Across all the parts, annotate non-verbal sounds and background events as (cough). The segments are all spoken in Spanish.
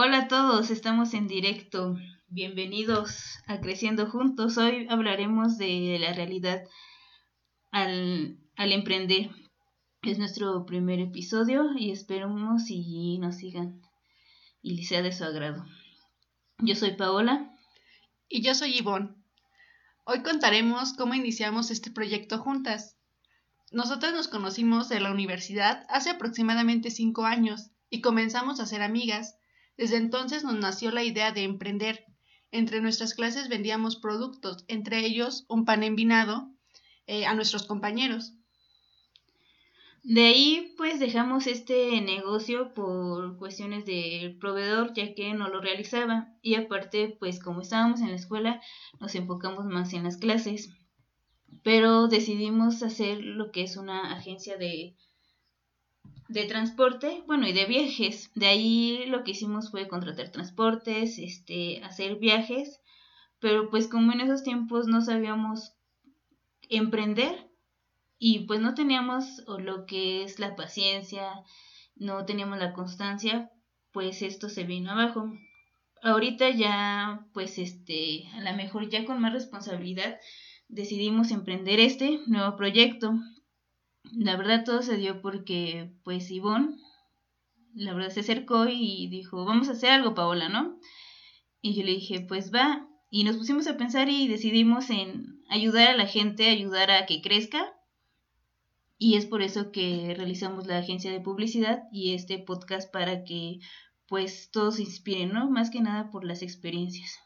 Hola a todos, estamos en directo. Bienvenidos a Creciendo Juntos. Hoy hablaremos de la realidad al, emprender. Es nuestro primer episodio y esperamos y nos sigan y sea de su agrado. Yo soy Paola. Y yo soy Ivonne. Hoy contaremos cómo iniciamos este proyecto juntas. Nosotras nos conocimos en la universidad hace aproximadamente cinco años y comenzamos a ser amigas. Desde entonces nos nació la idea de emprender. Entre nuestras clases vendíamos productos, entre ellos un pan envinado, eh, a nuestros compañeros. De ahí pues dejamos este negocio por cuestiones del proveedor ya que no lo realizaba y aparte pues como estábamos en la escuela nos enfocamos más en las clases pero decidimos hacer lo que es una agencia de de transporte, bueno, y de viajes. De ahí lo que hicimos fue contratar transportes, este, hacer viajes, pero pues como en esos tiempos no sabíamos emprender y pues no teníamos lo que es la paciencia, no teníamos la constancia, pues esto se vino abajo. Ahorita ya, pues este, a lo mejor ya con más responsabilidad, decidimos emprender este nuevo proyecto, la verdad todo se dio porque pues Ivonne, la verdad se acercó y dijo, vamos a hacer algo, Paola, ¿no? Y yo le dije, pues va. Y nos pusimos a pensar y decidimos en ayudar a la gente, ayudar a que crezca. Y es por eso que realizamos la agencia de publicidad y este podcast para que pues todos se inspiren, ¿no? Más que nada por las experiencias.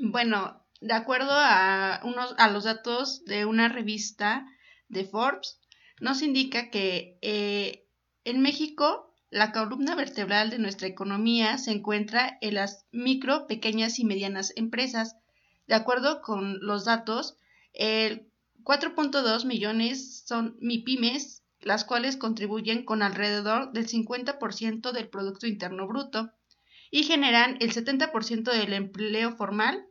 Bueno, de acuerdo a, unos, a los datos de una revista de Forbes, nos indica que eh, en México la columna vertebral de nuestra economía se encuentra en las micro, pequeñas y medianas empresas. De acuerdo con los datos, el 4.2 millones son MIPIMES, las cuales contribuyen con alrededor del 50% del Producto Interno Bruto y generan el 70% del empleo formal.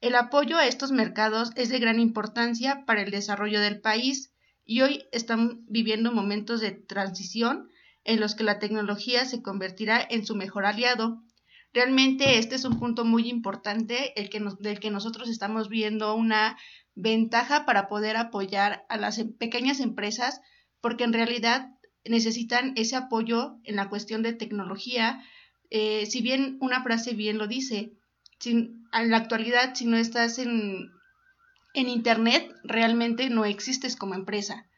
El apoyo a estos mercados es de gran importancia para el desarrollo del país, y hoy están viviendo momentos de transición en los que la tecnología se convertirá en su mejor aliado. Realmente este es un punto muy importante el que del que nosotros estamos viendo una ventaja para poder apoyar a las em, pequeñas empresas porque en realidad necesitan ese apoyo en la cuestión de tecnología. Eh, si bien una frase bien lo dice, en la actualidad si no estás en en Internet realmente no existes como empresa.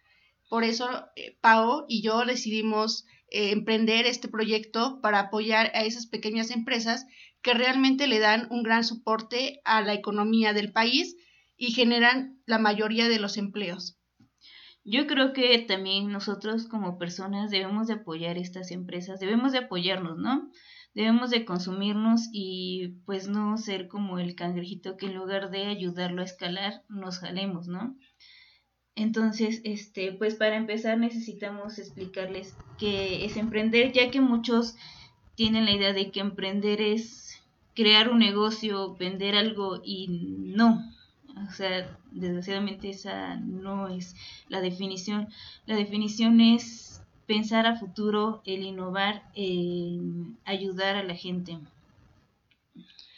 Por eso eh, Pao y yo decidimos eh, emprender este proyecto para apoyar a esas pequeñas empresas que realmente le dan un gran soporte a la economía del país y generan la mayoría de los empleos. Yo creo que también nosotros como personas debemos de apoyar estas empresas, debemos de apoyarnos, ¿no? Debemos de consumirnos y pues no ser como el cangrejito que en lugar de ayudarlo a escalar nos jalemos, ¿no? Entonces, este, pues para empezar necesitamos explicarles qué es emprender, ya que muchos tienen la idea de que emprender es crear un negocio, vender algo y no. O sea, desgraciadamente esa no es la definición. La definición es pensar a futuro, el innovar, ayudar a la gente.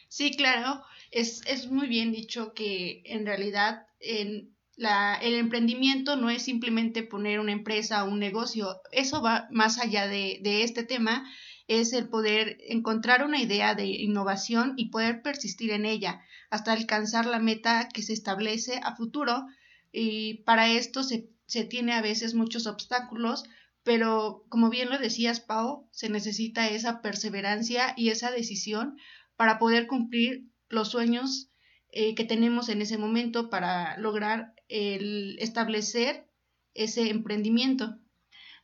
Sí, claro, es, es muy bien dicho que en realidad en la, el emprendimiento no es simplemente poner una empresa o un negocio, eso va más allá de, de este tema, es el poder encontrar una idea de innovación y poder persistir en ella hasta alcanzar la meta que se establece a futuro y para esto se, se tiene a veces muchos obstáculos, pero como bien lo decías, Pau, se necesita esa perseverancia y esa decisión para poder cumplir los sueños eh, que tenemos en ese momento para lograr el establecer ese emprendimiento.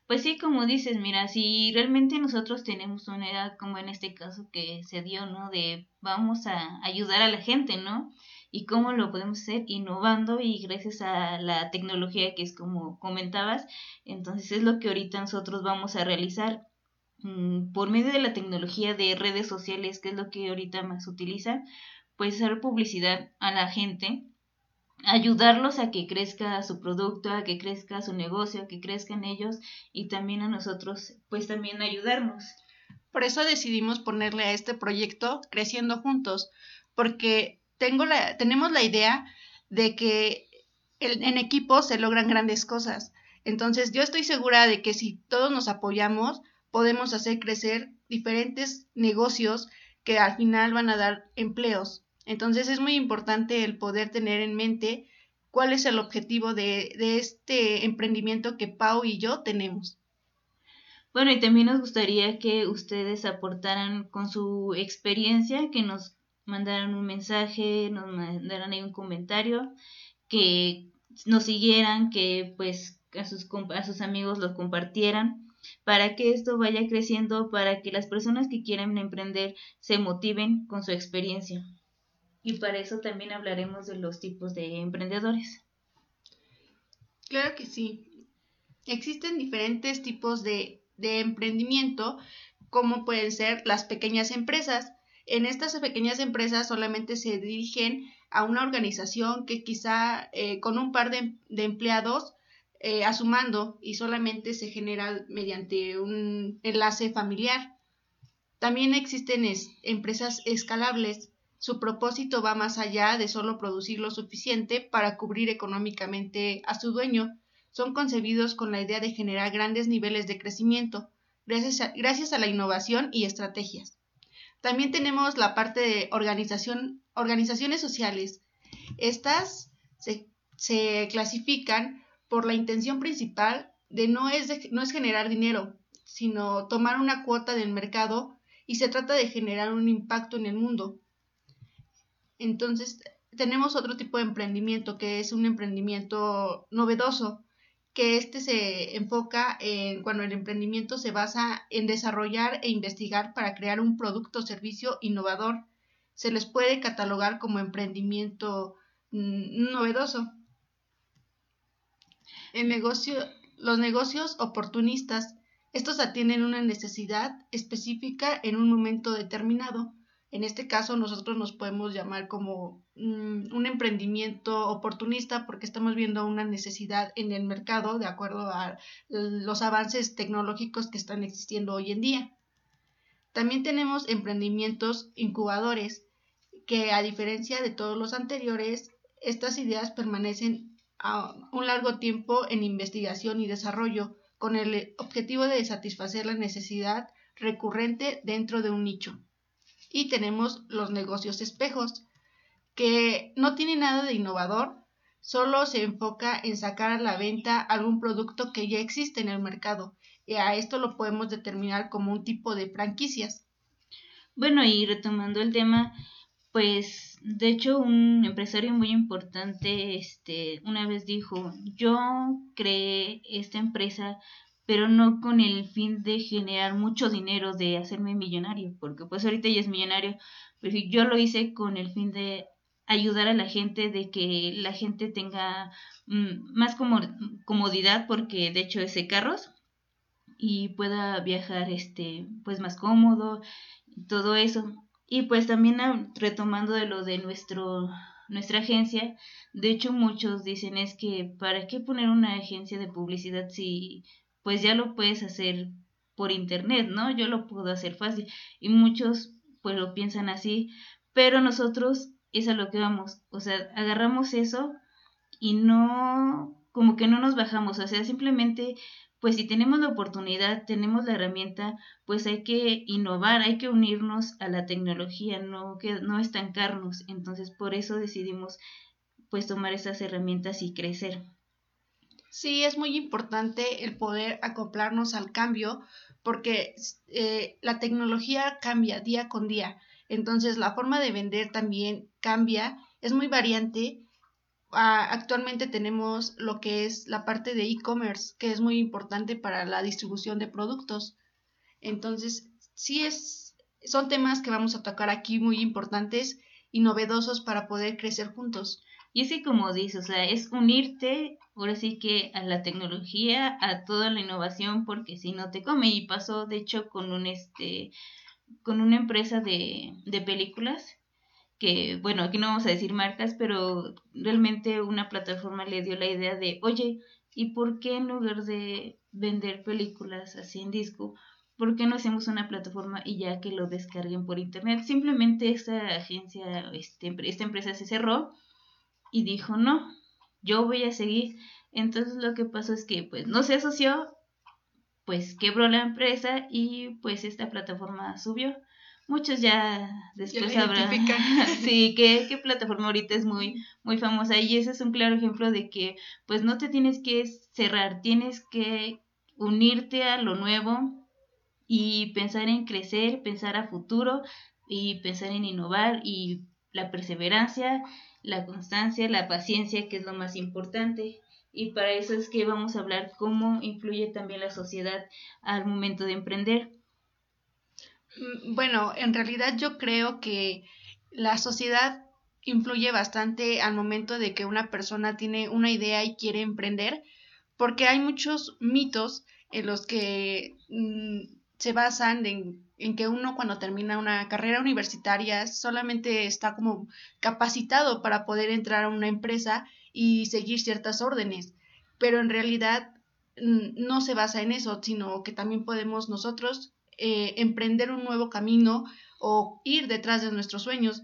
Pues sí, como dices, mira, si realmente nosotros tenemos una edad como en este caso que se dio, ¿no? De vamos a ayudar a la gente, ¿no? Y cómo lo podemos hacer innovando y gracias a la tecnología que es como comentabas, entonces es lo que ahorita nosotros vamos a realizar mm, por medio de la tecnología de redes sociales, que es lo que ahorita más utiliza, pues hacer publicidad a la gente, ayudarlos a que crezca su producto, a que crezca su negocio, a que crezcan ellos y también a nosotros, pues también ayudarnos. Por eso decidimos ponerle a este proyecto Creciendo Juntos, porque tengo la, tenemos la idea de que en equipo se logran grandes cosas. Entonces yo estoy segura de que si todos nos apoyamos, podemos hacer crecer diferentes negocios que al final van a dar empleos. Entonces es muy importante el poder tener en mente cuál es el objetivo de, de este emprendimiento que Pau y yo tenemos. Bueno, y también nos gustaría que ustedes aportaran con su experiencia, que nos mandaran un mensaje, nos mandaran ahí un comentario, que nos siguieran, que pues a sus, a sus amigos lo compartieran para que esto vaya creciendo, para que las personas que quieren emprender se motiven con su experiencia. Y para eso también hablaremos de los tipos de emprendedores. Claro que sí. Existen diferentes tipos de, de emprendimiento, como pueden ser las pequeñas empresas. En estas pequeñas empresas solamente se dirigen a una organización que quizá eh, con un par de, empleados eh, a su mando y solamente se genera mediante un enlace familiar. También existen empresas escalables. Su propósito va más allá de solo producir lo suficiente para cubrir económicamente a su dueño. Son concebidos con la idea de generar grandes niveles de crecimiento, gracias a la innovación y estrategias. También tenemos la parte de organización, organizaciones sociales. Estas se, se clasifican por la intención principal de no es, no es generar dinero, sino tomar una cuota del mercado y se trata de generar un impacto en el mundo. Entonces, tenemos otro tipo de emprendimiento que es un emprendimiento novedoso, que este se enfoca en cuando el emprendimiento se basa en desarrollar e investigar para crear un producto o servicio innovador. Se les puede catalogar como emprendimiento mm, novedoso negocio, los negocios oportunistas, estos atienden una necesidad específica en un momento determinado. En este caso nosotros nos podemos llamar como mm, un emprendimiento oportunista porque estamos viendo una necesidad en el mercado de acuerdo a los avances tecnológicos que están existiendo hoy en día. También tenemos emprendimientos incubadores que a diferencia de todos los anteriores, estas ideas permanecen a un largo tiempo en investigación y desarrollo con el objetivo de satisfacer la necesidad recurrente dentro de un nicho. Y tenemos los negocios espejos, que no tienen nada de innovador, solo se enfoca en sacar a la venta algún producto que ya existe en el mercado, y a esto lo podemos determinar como un tipo de franquicias. Bueno, y retomando el tema, pues de hecho un empresario muy importante este una vez dijo yo creé esta empresa pero no con el fin de generar mucho dinero de hacerme millonario porque pues ahorita ya es millonario pero yo lo hice con el fin de ayudar a la gente de que la gente tenga mm, más comodidad porque de hecho ese carros y pueda viajar este pues más cómodo todo eso y pues también retomando de lo de nuestro, nuestra agencia, de hecho muchos dicen es que ¿para qué poner una agencia de publicidad si pues ya lo puedes hacer por internet, ¿no? Yo lo puedo hacer fácil. Y muchos pues lo piensan así, pero nosotros es a lo que vamos, o sea, agarramos eso y no, como que no nos bajamos, o sea, simplemente pues si tenemos la oportunidad, tenemos la herramienta, pues hay que innovar, hay que unirnos a la tecnología, no, que, no estancarnos. Entonces, por eso decidimos pues tomar esas herramientas y crecer. Sí, es muy importante el poder acoplarnos al cambio porque eh, la tecnología cambia día con día. Entonces, la forma de vender también cambia, es muy variante actualmente tenemos lo que es la parte de e-commerce, que es muy importante para la distribución de productos. Entonces, sí es, son temas que vamos a tocar aquí muy importantes y novedosos para poder crecer juntos. Y así como dices, o sea, es unirte ahora sí que a la tecnología, a toda la innovación, porque si no te come. Y pasó, de hecho, con un este con una empresa de, de películas que, bueno, aquí no vamos a decir marcas, pero realmente una plataforma le dio la idea de, oye, ¿y por qué en lugar de vender películas así en disco, ¿por qué no hacemos una plataforma y ya que lo descarguen por internet? Simplemente esta agencia, este, esta empresa se cerró y dijo, no, yo voy a seguir. Entonces lo que pasó es que pues no se asoció, pues quebró la empresa y pues esta plataforma subió. Muchos ya después sabrán (laughs) sí, ¿qué, qué plataforma ahorita es muy, muy famosa y ese es un claro ejemplo de que pues no te tienes que cerrar, tienes que unirte a lo nuevo y pensar en crecer, pensar a futuro y pensar en innovar y la perseverancia, la constancia, la paciencia, que es lo más importante. Y para eso es que vamos a hablar cómo influye también la sociedad al momento de emprender. Mm, bueno, en realidad yo creo que la sociedad influye bastante al momento de que una persona tiene una idea y quiere emprender, porque hay muchos mitos en los que mm, se basan en, en, que uno cuando termina una carrera universitaria solamente está como capacitado para poder entrar a una empresa y seguir ciertas órdenes, pero en realidad mm, no se basa en eso, sino que también podemos nosotros eh, emprender un nuevo camino o ir detrás de nuestros sueños.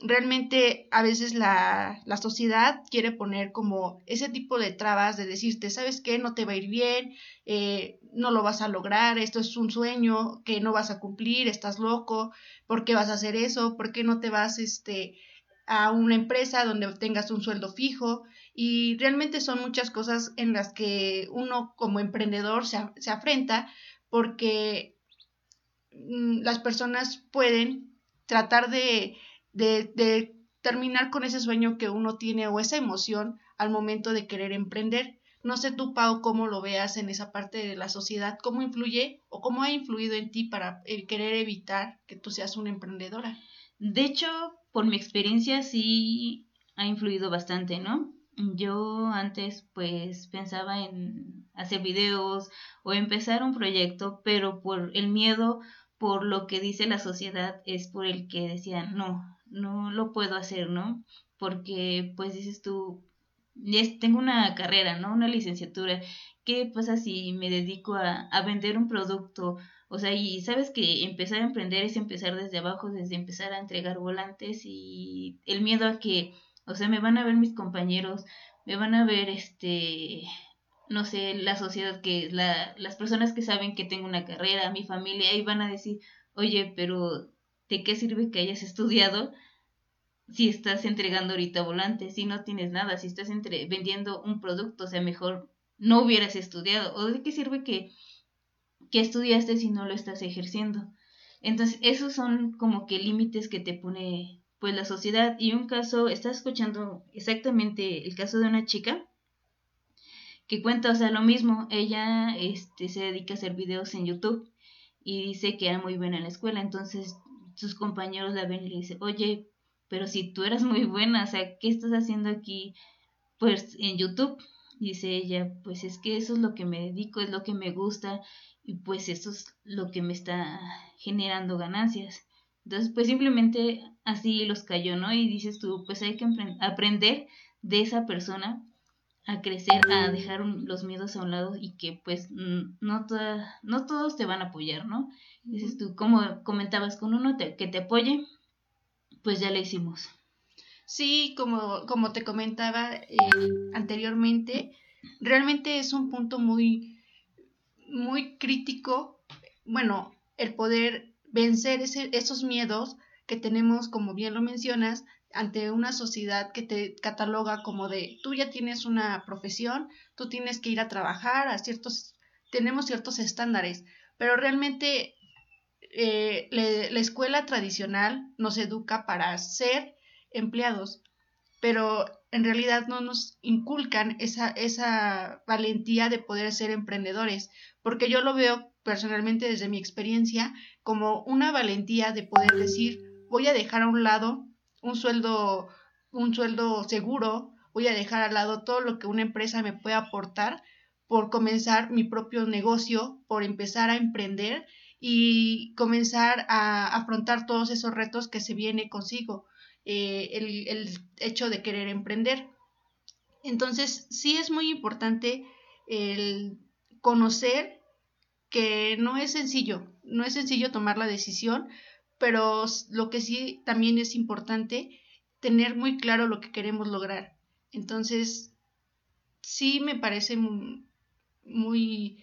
Realmente a veces la, la, sociedad quiere poner como ese tipo de trabas de decirte, ¿sabes qué? No te va a ir bien, eh, no lo vas a lograr, esto es un sueño que no vas a cumplir, estás loco, ¿por qué vas a hacer eso? ¿Por qué no te vas este, a una empresa donde tengas un sueldo fijo? Y realmente son muchas cosas en las que uno como emprendedor se, se afrenta porque Mm, las personas pueden tratar de, de, terminar con ese sueño que uno tiene o esa emoción al momento de querer emprender. No sé tú, Pau, cómo lo veas en esa parte de la sociedad, cómo influye o cómo ha influido en ti para querer evitar que tú seas una emprendedora. De hecho, por mi experiencia sí ha influido bastante, ¿no? Yo antes pues pensaba en hacer videos o empezar un proyecto, pero por el miedo por lo que dice la sociedad es por el que decían, no, no lo puedo hacer, ¿no? Porque pues dices tú, tengo una carrera, ¿no? Una licenciatura, ¿qué pasa si me dedico a, a vender un producto? O sea, y sabes que empezar a emprender es empezar desde abajo, desde empezar a entregar volantes y el miedo a que, o sea, me van a ver mis compañeros, me van a ver este no sé, la sociedad que la, las personas que saben que tengo una carrera, mi familia, ahí van a decir, oye, pero ¿de qué sirve que hayas estudiado si estás entregando ahorita volantes, si no tienes nada, si estás entre, vendiendo un producto, o sea, mejor no hubieras estudiado, o de qué sirve que, que estudiaste si no lo estás ejerciendo. Entonces, esos son como que límites que te pone pues la sociedad. Y un caso, estás escuchando exactamente el caso de una chica que cuenta, o sea, lo mismo, ella este, se dedica a hacer videos en YouTube y dice que era muy buena en la escuela, entonces sus compañeros la ven y le dicen, oye, pero si tú eras muy buena, o sea, ¿qué estás haciendo aquí? Pues en YouTube, dice ella, pues es que eso es lo que me dedico, es lo que me gusta y pues eso es lo que me está generando ganancias. Entonces, pues simplemente así los cayó, ¿no? Y dices tú, pues hay que aprender de esa persona a crecer, a dejar los miedos a un lado y que pues no, toda, no todos te van a apoyar, ¿no? Dices tú, como comentabas, con uno que te apoye, pues ya lo hicimos. Sí, como, como te comentaba eh, anteriormente, realmente es un punto muy, muy crítico, bueno, el poder vencer ese, esos miedos que tenemos, como bien lo mencionas, ante una sociedad que te cataloga como de tú ya tienes una profesión, tú tienes que ir a trabajar a ciertos, tenemos ciertos estándares, pero realmente eh, la escuela tradicional nos educa para ser empleados, pero en realidad no nos inculcan esa, esa valentía de poder ser emprendedores, porque yo lo veo personalmente desde mi experiencia como una valentía de poder decir voy a dejar a un lado un sueldo, un sueldo seguro, voy a dejar al lado todo lo que una empresa me puede aportar por comenzar mi propio negocio, por empezar a emprender y comenzar a afrontar todos esos retos que se viene consigo, eh, el, el, hecho de querer emprender. Entonces, sí es muy importante el conocer que no es sencillo, no es sencillo tomar la decisión, pero lo que sí también es importante, tener muy claro lo que queremos lograr. Entonces, sí me parece muy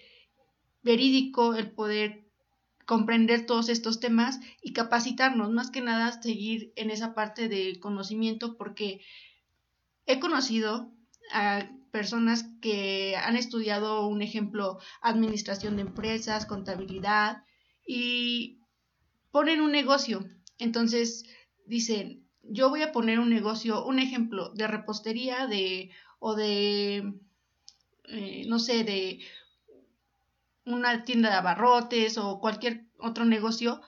verídico el poder comprender todos estos temas y capacitarnos, más que nada seguir en esa parte de conocimiento, porque he conocido a personas que han estudiado, un ejemplo, administración de empresas, contabilidad, y ponen un negocio. Entonces dicen, yo voy a poner un negocio, un ejemplo de repostería de, o de, eh, no sé, de una tienda de abarrotes o cualquier otro negocio,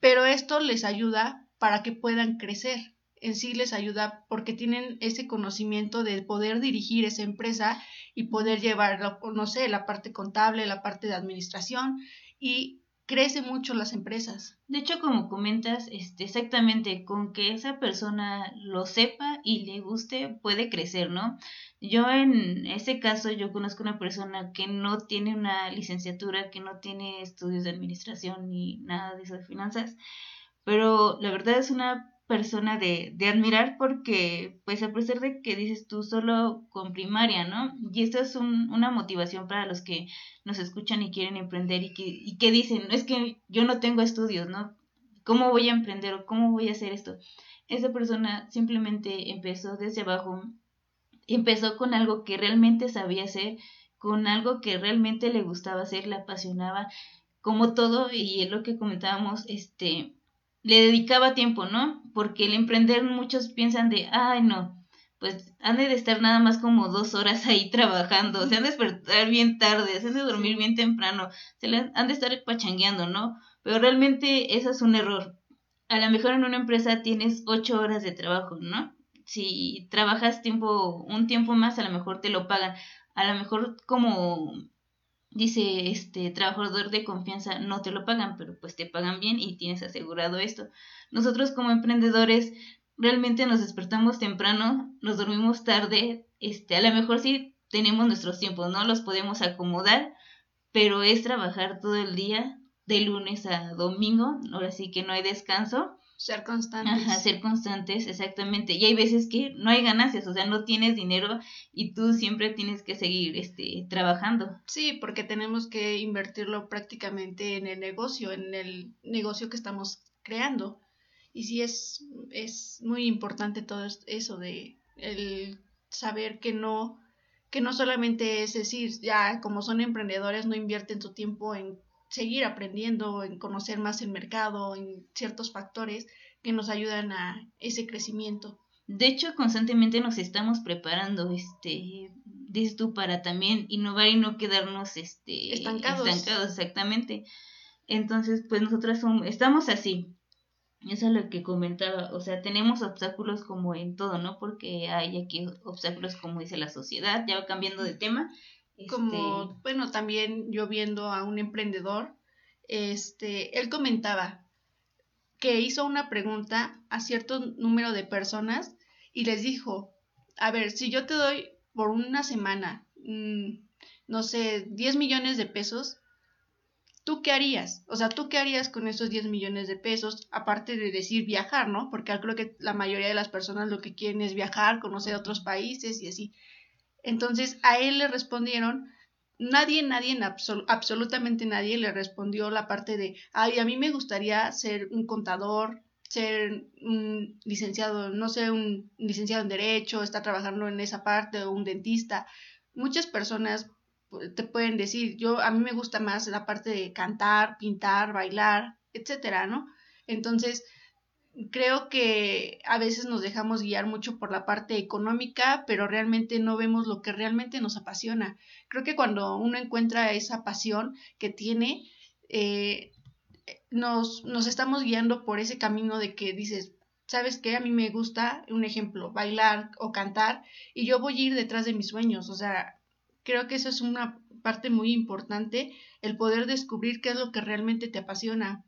pero esto les ayuda para que puedan crecer. En sí les ayuda porque tienen ese conocimiento de poder dirigir esa empresa y poder llevar, no sé, la parte contable, la parte de administración y crece mucho las empresas. De hecho, como comentas, este, exactamente, con que esa persona lo sepa y le guste, puede crecer, ¿no? Yo en ese caso, yo conozco una persona que no tiene una licenciatura, que no tiene estudios de administración ni nada de de finanzas, pero la verdad es una persona de, de admirar porque, pues a pesar de que dices tú solo con primaria, ¿no? Y esto es un, una motivación para los que nos escuchan y quieren emprender y que, y que dicen, es que yo no tengo estudios, ¿no? ¿Cómo voy a emprender o cómo voy a hacer esto? Esa persona simplemente empezó desde abajo, empezó con algo que realmente sabía hacer, con algo que realmente le gustaba hacer, le apasionaba, como todo, y es lo que comentábamos, este, le dedicaba tiempo, ¿no? Porque el emprender muchos piensan de, ay, no, pues han de estar nada más como dos horas ahí trabajando, se han de despertar bien tarde, se han de dormir bien temprano, se le han de estar pachangueando, ¿no? Pero realmente eso es un error. A lo mejor en una empresa tienes ocho horas de trabajo, ¿no? Si trabajas tiempo, un tiempo más, a lo mejor te lo pagan. A lo mejor como dice este trabajador de confianza no te lo pagan, pero pues te pagan bien y tienes asegurado esto. Nosotros como emprendedores realmente nos despertamos temprano, nos dormimos tarde, este a lo mejor sí tenemos nuestros tiempos, no los podemos acomodar, pero es trabajar todo el día de lunes a domingo, ahora sí que no hay descanso ser constantes. Ajá, ser constantes, exactamente. Y hay veces que no hay ganancias, o sea, no tienes dinero y tú siempre tienes que seguir este, trabajando. Sí, porque tenemos que invertirlo prácticamente en el negocio, en el negocio que estamos creando. Y sí es, es muy importante todo eso de el saber que no, que no solamente es decir, ya como son emprendedores, no invierten su tiempo en seguir aprendiendo, en conocer más el mercado, en ciertos factores que nos ayudan a ese crecimiento. De hecho, constantemente nos estamos preparando, este, dices tú, para también innovar y no quedarnos este, estancados. estancados, exactamente. Entonces, pues nosotras somos, estamos así. Eso es lo que comentaba, o sea, tenemos obstáculos como en todo, ¿no? Porque hay aquí obstáculos como dice la sociedad, ya va cambiando de tema, como, este, bueno, también yo viendo a un emprendedor, este, él comentaba que hizo una pregunta a cierto número de personas y les dijo, a ver, si yo te doy por una semana, mm, no sé, 10 millones de pesos, ¿tú qué harías? O sea, ¿tú qué harías con esos 10 millones de pesos? Aparte de decir viajar, ¿no? Porque creo que la mayoría de las personas lo que quieren es viajar, conocer otros países y así. Entonces a él le respondieron, nadie, nadie, absolutamente nadie le respondió la parte de, ay, a mí me gustaría ser un contador, ser un licenciado, no sé, un licenciado en derecho, estar trabajando en esa parte, o un dentista. Muchas personas pues, te pueden decir, yo a mí me gusta más la parte de cantar, pintar, bailar, etcétera, ¿no? Entonces, creo que a veces nos dejamos guiar mucho por la parte económica, pero realmente no vemos lo que realmente nos apasiona. Creo que cuando uno encuentra esa pasión que tiene, eh, nos, nos estamos guiando por ese camino de que dices, ¿sabes qué? A mí me gusta, un ejemplo, bailar o cantar, y yo voy a ir detrás de mis sueños. O sea, creo que eso es una parte muy importante, el poder descubrir qué es lo que realmente te apasiona.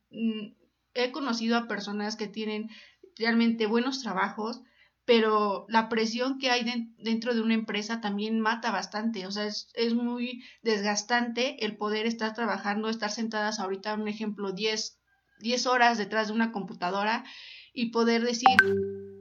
He conocido a personas que tienen realmente buenos trabajos, pero la presión que hay dentro de una empresa también mata bastante, o sea, es, es, muy desgastante el poder estar trabajando, estar sentadas ahorita, un ejemplo, 10, 10 horas detrás de una computadora y poder decir,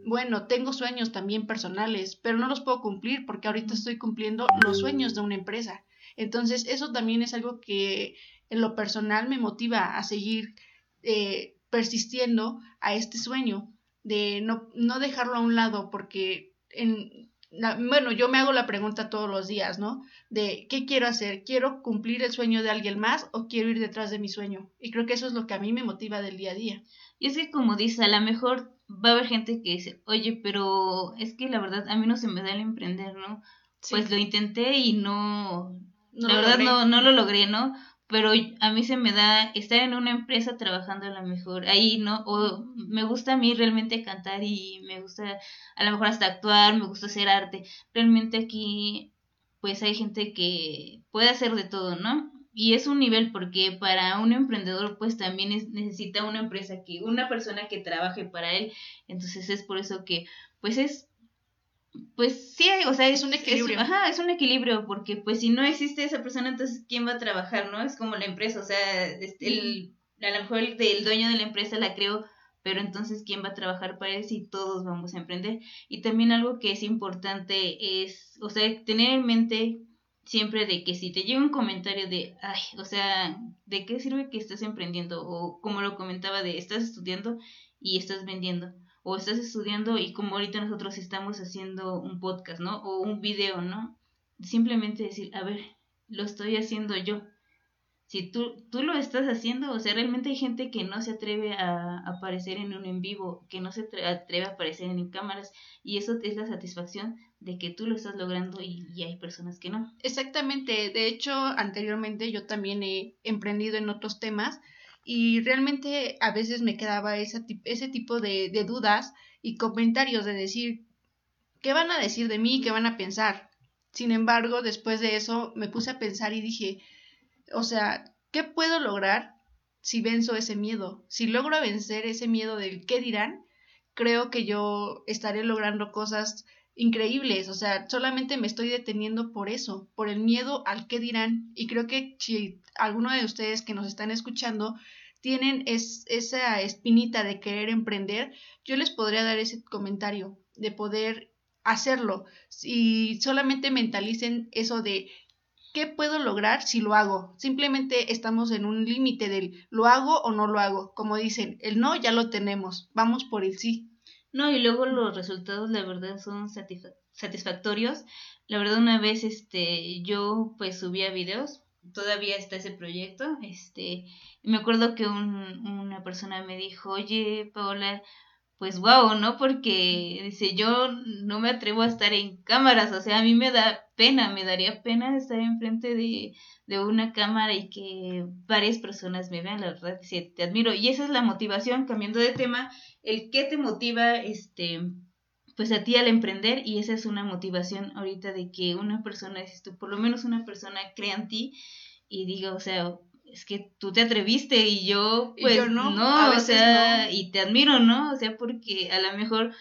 bueno, tengo sueños también personales, pero no los puedo cumplir porque ahorita estoy cumpliendo los sueños de una empresa. Entonces, eso también es algo que en lo personal me motiva a seguir eh, persistiendo a este sueño de no, no dejarlo a un lado porque en, bueno, yo me hago la pregunta todos los días, ¿no? De qué quiero hacer, quiero cumplir el sueño de alguien más o quiero ir detrás de mi sueño. Y creo que eso es lo que a mí me motiva del día a día. Y es que como dice, a lo mejor va a haber gente que dice, oye, pero es que la verdad a mí no se me da el emprender, ¿no? Pues lo intenté y no, la verdad no, no lo logré, ¿no? Pero a mí se me da estar en una empresa trabajando a lo mejor ahí, ¿no? O me gusta a mí realmente cantar y me gusta a lo mejor hasta actuar, me gusta hacer arte. Realmente aquí pues hay gente que puede hacer de todo, ¿no? y es un nivel porque para un emprendedor pues también es, necesita una empresa que una persona que trabaje para él entonces es por eso que pues es pues sí o sea es, un equilibrio ajá es un equilibrio porque pues si no existe esa persona entonces quién va a trabajar no es como la empresa o sea este, el a lo mejor el, el dueño de la empresa la creó pero entonces quién va a trabajar para él si todos vamos a emprender y también algo que es importante es o sea tener en mente siempre de que si te llega un comentario de, ay, o sea, ¿de qué sirve que estés emprendiendo? O como lo comentaba de, estás estudiando y estás vendiendo. O estás estudiando y como ahorita nosotros estamos haciendo un podcast, ¿no? O un video, ¿no? Simplemente decir, a ver, lo estoy haciendo yo si tú, tú lo estás haciendo, o sea, realmente hay gente que no se atreve a, aparecer en un en vivo, que no se atreve a aparecer en cámaras, y eso es la satisfacción de que tú lo estás logrando y, y, hay personas que no. Exactamente, de hecho, anteriormente yo también he emprendido en otros temas y realmente a veces me quedaba ese, tipo de, de dudas y comentarios de decir, ¿qué van a decir de mí? ¿Qué van a pensar? Sin embargo, después de eso me puse a pensar y dije, o sea, ¿qué puedo lograr si venzo ese miedo? Si logro vencer ese miedo del qué dirán, creo que yo estaré logrando cosas increíbles, o sea, solamente me estoy deteniendo por eso, por el miedo al qué dirán. Y creo que si alguno de ustedes que nos están escuchando tienen es, esa espinita de querer emprender, yo les podría dar ese comentario de poder hacerlo. Si solamente mentalicen eso de ¿qué puedo lograr si lo hago? Simplemente estamos en un límite del lo hago o no lo hago. Como dicen, el no ya lo tenemos, vamos por el sí. No, y luego los resultados la verdad son satisfactorios. La verdad una vez este yo pues subía videos, todavía está ese proyecto, este me acuerdo que un, una persona me dijo, "Oye, Paola, pues wow, ¿no? Porque dice, yo no me atrevo a estar en cámaras, o sea, a mí me da pena, me daría pena estar enfrente de, de una cámara y que varias personas me vean, la verdad, dice, te admiro. Y esa es la motivación, cambiando de tema, el qué te motiva, este, pues a ti al emprender, y esa es una motivación ahorita de que una persona, dices tú, por lo menos una persona crea en ti y diga, o sea, es que tú te atreviste y yo pues no, o sea, y te admiro, ¿no? O sea, porque a lo mejor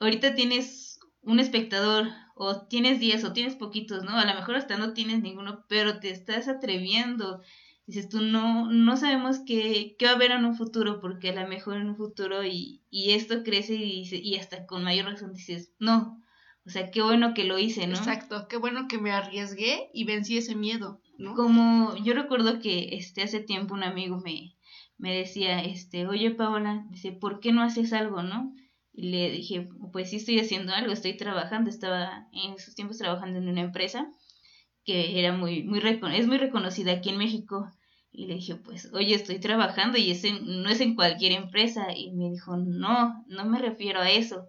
ahorita tienes un espectador o tienes 10 o tienes poquitos, ¿no? A lo mejor hasta no tienes ninguno, pero te estás atreviendo. Dices tú, no, no sabemos qué, qué va a haber en un futuro, porque a lo mejor en un futuro y, y esto crece y, y hasta con mayor razón dices, no, o sea, qué bueno que lo hice, ¿no? Exacto, qué bueno que me arriesgué y vencí ese miedo. Como yo recuerdo que este hace tiempo un amigo me, me decía, este, oye Paola, dice, ¿por qué no haces algo, no? Y le dije, pues sí estoy haciendo algo, estoy trabajando, estaba en esos tiempos trabajando en una empresa que era muy, muy es muy reconocida aquí en México. Y le dije, pues, oye, estoy trabajando y ese no es en cualquier empresa. Y me dijo, no, no me refiero a eso.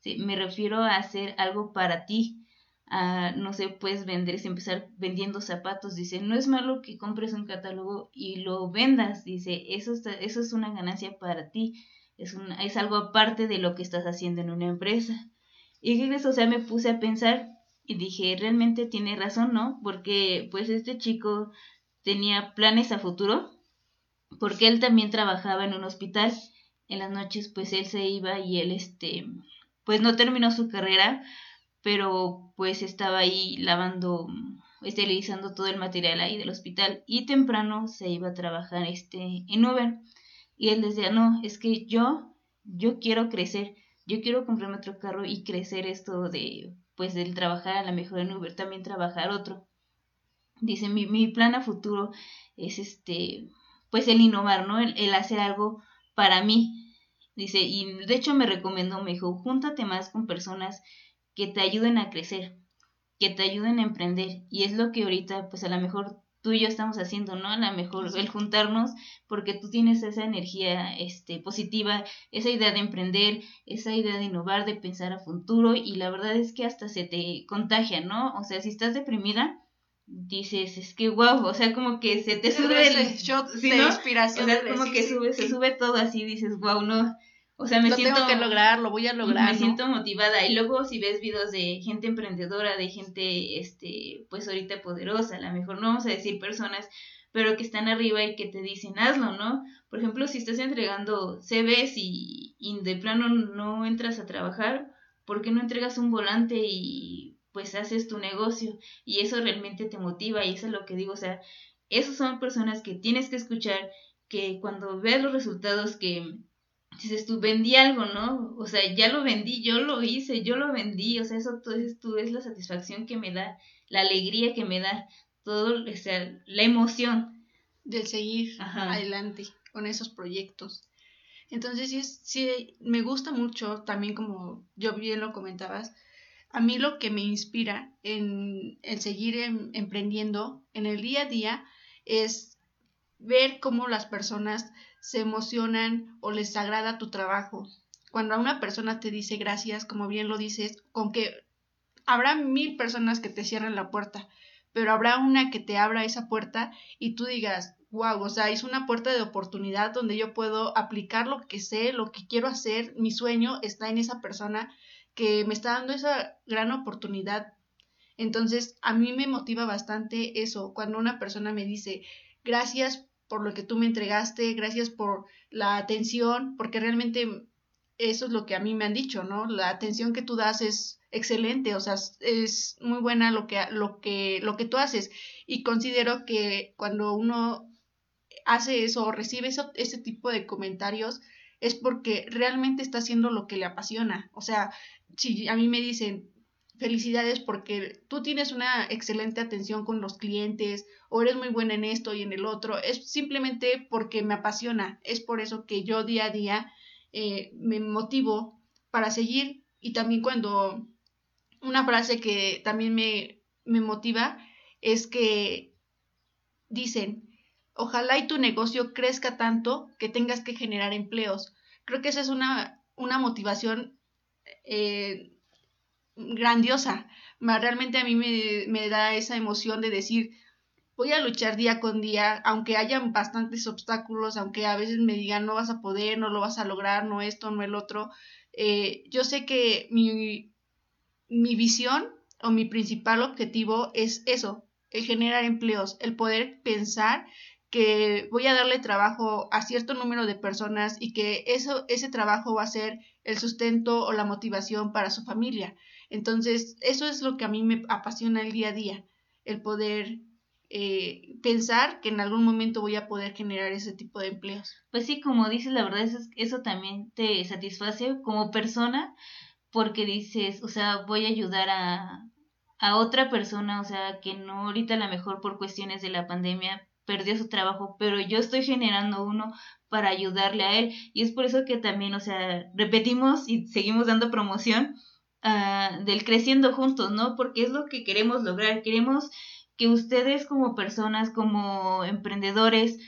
Sí, me refiero a hacer algo para ti no sé, puedes vender, y empezar vendiendo zapatos, dice, no es malo que compres un catálogo y lo vendas, dice, eso, eso es una ganancia para ti, es, es algo aparte de lo que estás haciendo en una empresa. Y eso, o sea, me puse a pensar y dije, realmente tiene razón, ¿no? Porque pues este chico tenía planes a futuro, porque él también trabajaba en un hospital, en las noches pues él se iba y él este pues no terminó su carrera, pero pues estaba ahí lavando, esterilizando todo el material ahí del hospital y temprano se iba a trabajar este en Uber y él decía, no, es que yo, yo quiero crecer, yo quiero comprarme otro carro y crecer esto de, pues del trabajar a la mejor en Uber, también trabajar otro. Dice, mi, mi plan a futuro es este, pues el innovar, ¿no? El, el hacer algo para mí. Dice, y de hecho me recomendó, me dijo, júntate más con personas que te ayuden a crecer, que te ayuden a emprender. Y es lo que ahorita, pues a lo mejor tú y yo estamos haciendo, ¿no? A lo mejor el juntarnos, porque tú tienes esa energía este, positiva, esa idea de emprender, esa idea de innovar, de pensar a futuro, y la verdad es que hasta se te contagia, ¿no? O sea, si estás deprimida, dices, es que wow, o sea, como que se te sube el shot (laughs) de inspiración. O sea, como que sube, se sube todo así, dices, wow, no, o sea, me lo siento. tengo que lograr, lo voy a lograr. Me siento motivada. Y luego, si ves videos de gente emprendedora, de gente, este, pues ahorita poderosa, a lo mejor no vamos a decir personas, pero que están arriba y que te dicen, hazlo, ¿no? Por ejemplo, si estás entregando CVs y, y de plano no entras a trabajar, ¿por qué no entregas un volante y pues haces tu negocio? Y eso realmente te motiva y eso es lo que digo, o sea, esas son personas que tienes que escuchar, que cuando veas los resultados que dices tú, vendí algo, ¿no? O sea, ya lo vendí, yo lo hice, yo lo vendí, o sea, eso tú, tú es la satisfacción que me da, la alegría que me da, todo, o sea, la emoción. Del seguir adelante con esos proyectos. Entonces, sí, sí, me gusta mucho, también como yo bien lo comentabas, a mí lo que me inspira en el seguir em, emprendiendo en el día a día es ver cómo las personas se emocionan o les agrada tu trabajo. Cuando a una persona te dice gracias, como bien lo dices, con que habrá mil personas que te cierren la puerta, pero habrá una que te abra esa puerta y tú digas, wow, o sea, es una puerta de oportunidad donde yo puedo aplicar lo que sé, lo que quiero hacer, mi sueño está en esa persona que me está dando esa gran oportunidad. Entonces, a mí me motiva bastante eso, cuando una persona me dice, gracias por lo que tú me entregaste, gracias por la atención, porque realmente eso es lo que a mí me han dicho, ¿no? La atención que tú das es excelente, o sea, es muy buena lo que, lo que, lo que tú haces. Y considero que cuando uno hace eso o recibe eso, ese tipo de comentarios, es porque realmente está haciendo lo que le apasiona. O sea, si a mí me dicen, felicidades porque tú tienes una excelente atención con los clientes o eres muy buena en esto y en el otro. Es simplemente porque me apasiona. Es por eso que yo día a día eh, me motivo para seguir y también cuando una frase que también me, me motiva es que dicen, ojalá y tu negocio crezca tanto que tengas que generar empleos. Creo que esa es una, una motivación eh, grandiosa. Realmente a mí me, da esa emoción de decir, voy a luchar día con día, aunque hayan bastantes obstáculos, aunque a veces me digan no vas a poder, no lo vas a lograr, no esto, no el otro. Eh, yo sé que mi, mi visión o mi principal objetivo es eso, el generar empleos, el poder pensar que voy a darle trabajo a cierto número de personas y que eso, ese trabajo va a ser el sustento o la motivación para su familia. Entonces, eso es lo que a mí me apasiona el día a día, el poder eh, pensar que en algún momento voy a poder generar ese tipo de empleos. Pues sí, como dices, la verdad es eso también te satisface como persona porque dices, o sea, voy a ayudar a, a otra persona, o sea, que no ahorita a lo mejor por cuestiones de la pandemia perdió su trabajo, pero yo estoy generando uno para ayudarle a él y es por eso que también, o sea, repetimos y seguimos dando promoción Ah, del creciendo juntos, ¿no? Porque es lo que queremos lograr. Queremos que ustedes como personas, como emprendedores,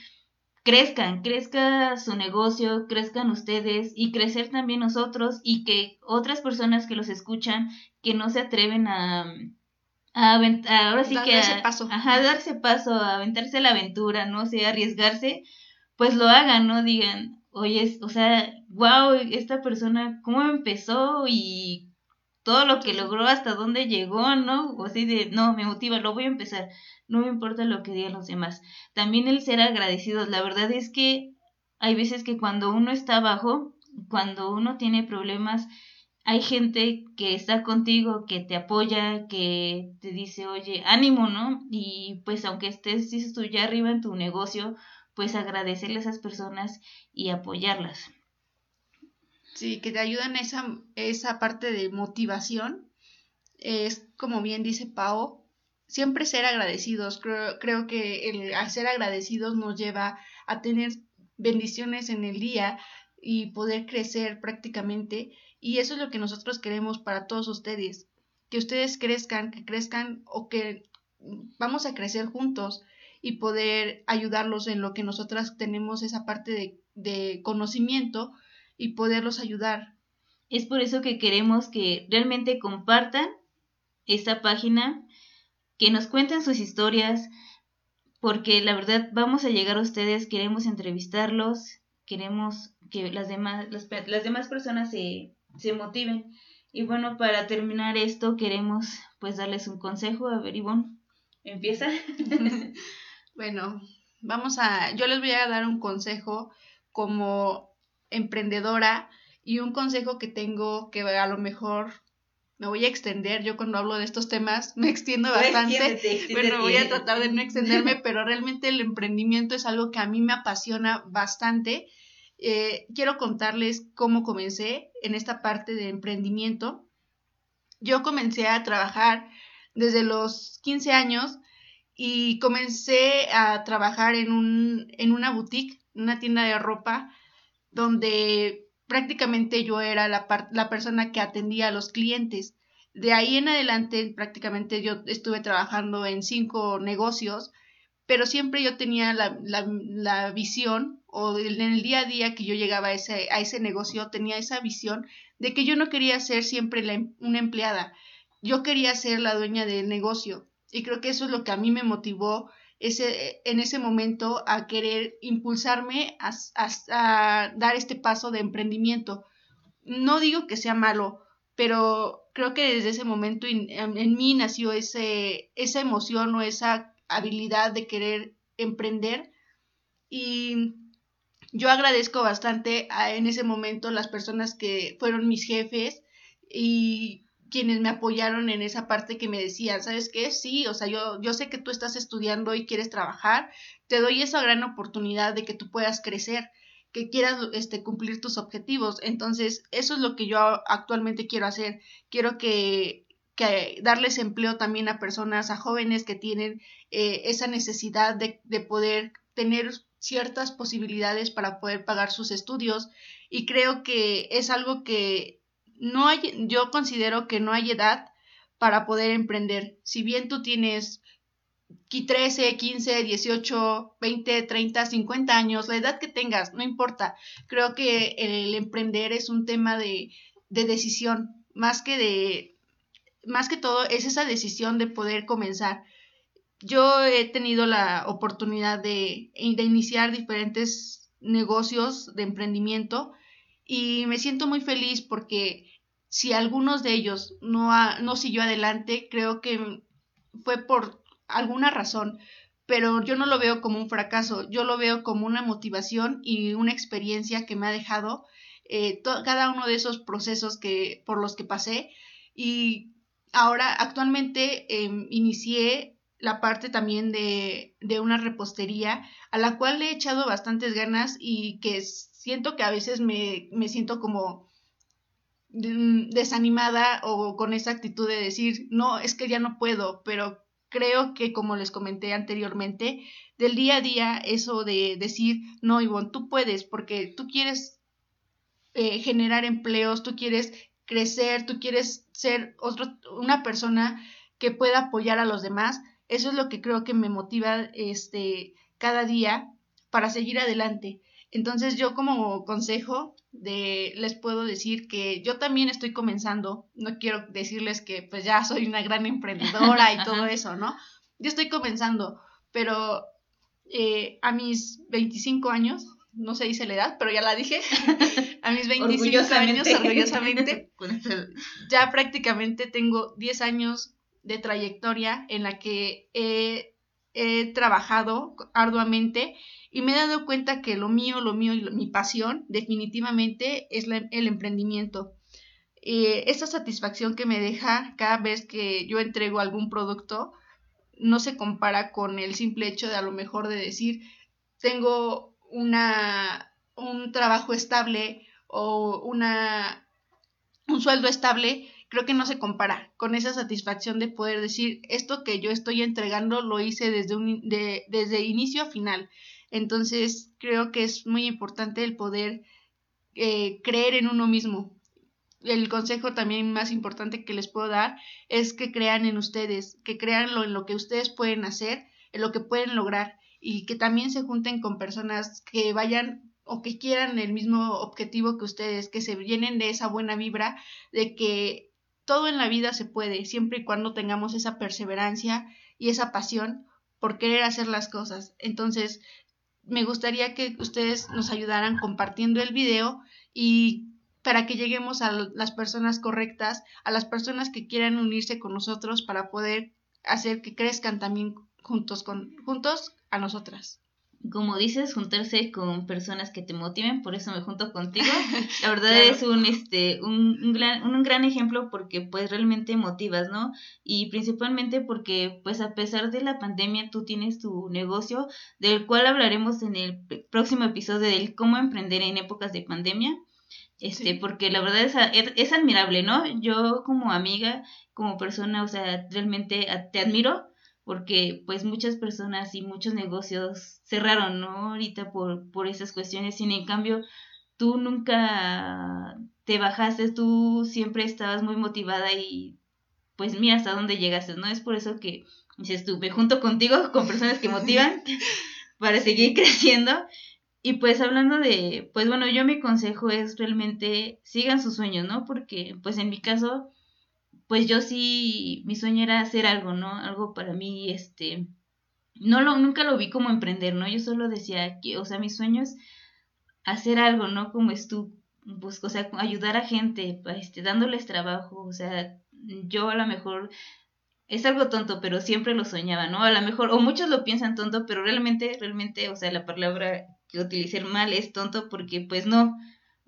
crezcan, crezca su negocio, crezcan ustedes y crecer también nosotros y que otras personas que los escuchan, que no se atreven a, a ahora sí que a, paso. Ajá, darse paso, a aventarse la aventura, no sé, arriesgarse, pues lo hagan, ¿no? Digan, oye, o sea, wow, esta persona, ¿cómo empezó y todo lo que logró, hasta dónde llegó, ¿no? O así de, no, me motiva, lo voy a empezar, no me importa lo que digan los demás. También el ser agradecidos, la verdad es que hay veces que cuando uno está abajo, cuando uno tiene problemas, hay gente que está contigo, que te apoya, que te dice, oye, ánimo, ¿no? Y pues aunque estés, dices tú, ya arriba en tu negocio, pues agradecerle a esas personas y apoyarlas. Sí, que te ayudan esa, esa parte de motivación. Es como bien dice Pau, siempre ser agradecidos. Creo, creo que el ser agradecidos nos lleva a tener bendiciones en el día y poder crecer prácticamente y eso es lo que nosotros queremos para todos ustedes, que ustedes crezcan, que crezcan o que vamos a crecer juntos y poder ayudarlos en lo que nosotras tenemos esa parte de, de conocimiento y poderlos ayudar. Es por eso que queremos que realmente compartan esta página, que nos cuenten sus historias, porque la verdad vamos a llegar a ustedes, queremos entrevistarlos, queremos que las demás, las, las demás personas se, se motiven. Y bueno, para terminar esto, queremos pues darles un consejo. A ver, Ivonne, empieza. (laughs) bueno, vamos a, yo les voy a dar un consejo como emprendedora y un consejo que tengo que a lo mejor me voy a extender. Yo cuando hablo de estos temas me extiendo (laughs) bastante. Bueno, voy a tratar de no extenderme, pero realmente el emprendimiento es algo que a mí me apasiona bastante eh, quiero contarles cómo comencé en esta parte de emprendimiento. Yo comencé a trabajar desde los 15 años y comencé a trabajar en, un, en una boutique, una tienda de ropa, donde prácticamente yo era la, la persona que atendía a los clientes. De ahí en adelante, prácticamente yo estuve trabajando en cinco negocios, pero siempre yo tenía la, la, la visión o en el día a día que yo llegaba a ese, a ese negocio tenía esa visión de que yo no quería ser siempre em, una empleada, yo quería ser la dueña del negocio y creo que eso es lo que a mí me motivó ese, en ese momento a querer impulsarme a, a, dar este paso de emprendimiento. No digo que sea malo, pero creo que desde ese momento en, en mí nació ese, esa emoción o esa habilidad de querer emprender y yo agradezco bastante a, en ese momento las personas que fueron mis jefes y quienes me apoyaron en esa parte que me decían, ¿sabes qué? Sí, o sea, yo, yo sé que tú estás estudiando y quieres trabajar, te doy esa gran oportunidad de que tú puedas crecer, que quieras este, cumplir tus objetivos. Entonces, eso es lo que yo actualmente quiero hacer. Quiero que, darles empleo también a personas, a jóvenes que tienen eh, esa necesidad de, de poder tener ciertas posibilidades para poder pagar sus estudios y creo que es algo que no hay, yo considero que no hay edad para poder emprender. Si bien tú tienes 13, 15, 18, 20, 30, 50 años, la edad que tengas, no importa. Creo que el emprender es un tema de, de decisión, más que de, más que todo es esa decisión de poder comenzar yo he tenido la oportunidad de, de, iniciar diferentes negocios de emprendimiento y me siento muy feliz porque si algunos de ellos no, no siguió adelante, creo que fue por alguna razón, pero yo no lo veo como un fracaso, yo lo veo como una motivación y una experiencia que me ha dejado eh, cada uno de esos procesos que, por los que pasé. Y ahora actualmente em, inicié la parte también de, de una repostería a la cual le he echado bastantes ganas y que siento que a veces me, me siento como desanimada o con esa actitud de decir, no, es que ya no puedo, pero creo que como les comenté anteriormente, del día a día eso de decir, no, Ivonne, tú puedes porque tú quieres eh, generar empleos, tú quieres crecer, tú quieres ser otro, una persona que pueda apoyar a los demás, eso es lo que creo que me motiva este, cada día para seguir adelante. Entonces yo como consejo de, les puedo decir que yo también estoy comenzando, no quiero decirles que pues ya soy una gran emprendedora y (laughs) todo eso, ¿no? Yo estoy comenzando, pero eh, a mis 25 años, no se dice la edad, pero ya la dije, (laughs) a mis 25 años, orgullosamente, (laughs) ya prácticamente tengo 10 años de trayectoria en la que he, trabajado arduamente y me he dado cuenta que lo mío, lo mío y mi pasión definitivamente es el emprendimiento. eh, esa satisfacción que me deja cada vez que yo entrego algún producto no se compara con el simple hecho de a lo mejor de decir tengo una un trabajo estable o una un sueldo estable creo que no se compara con esa satisfacción de poder decir esto que yo estoy entregando lo hice desde un de, desde inicio a final entonces creo que es muy importante el poder eh, creer en uno mismo el consejo también más importante que les puedo dar es que crean en ustedes, que crean en lo que ustedes pueden hacer, en lo que pueden lograr y que también se junten con personas que vayan o que quieran el mismo objetivo que ustedes, que se llenen de esa buena vibra, de que todo en la vida se puede, siempre y cuando tengamos esa perseverancia y esa pasión por querer hacer las cosas. Entonces, me gustaría que ustedes nos ayudaran compartiendo el video y para que lleguemos a las personas correctas, a las personas que quieran unirse con nosotros para poder hacer que crezcan también juntos con juntos a nosotras. Como dices, juntarse con personas que te motiven, por eso me junto contigo. (laughs) La verdad es un este un, un, gran, un gran ejemplo porque pues realmente motivas, ¿no? Y principalmente porque pues a pesar de la pandemia tú tienes tu negocio del cual hablaremos en el próximo episodio del cómo emprender en épocas de pandemia este, porque la verdad es, es, admirable, ¿no? Yo como amiga, como persona, o sea, realmente te admiro porque pues muchas personas y muchos negocios cerraron, ¿no? Ahorita por, por esas cuestiones, sin en cambio tú nunca te bajaste, tú siempre estabas muy motivada y pues mira hasta dónde llegaste, ¿no? Es por eso que dices tú, me junto contigo con personas que motivan (laughs) para seguir creciendo y pues hablando de, pues bueno, yo mi consejo es realmente sigan sus sueños, ¿no? Porque pues en mi caso, pues yo sí, mi sueño era hacer algo, ¿no? Algo para mí, este, no lo, nunca lo vi como emprender, ¿no? Yo solo decía que, o sea, mi sueño es hacer algo, ¿no? Como es tú, pues, o sea, ayudar a gente, este, dándoles trabajo, o sea, yo a lo mejor es algo tonto, pero siempre lo soñaba, ¿no? A lo mejor, o muchos lo piensan tonto, pero realmente, realmente, o sea, la palabra que utilicé mal es tonto porque pues no,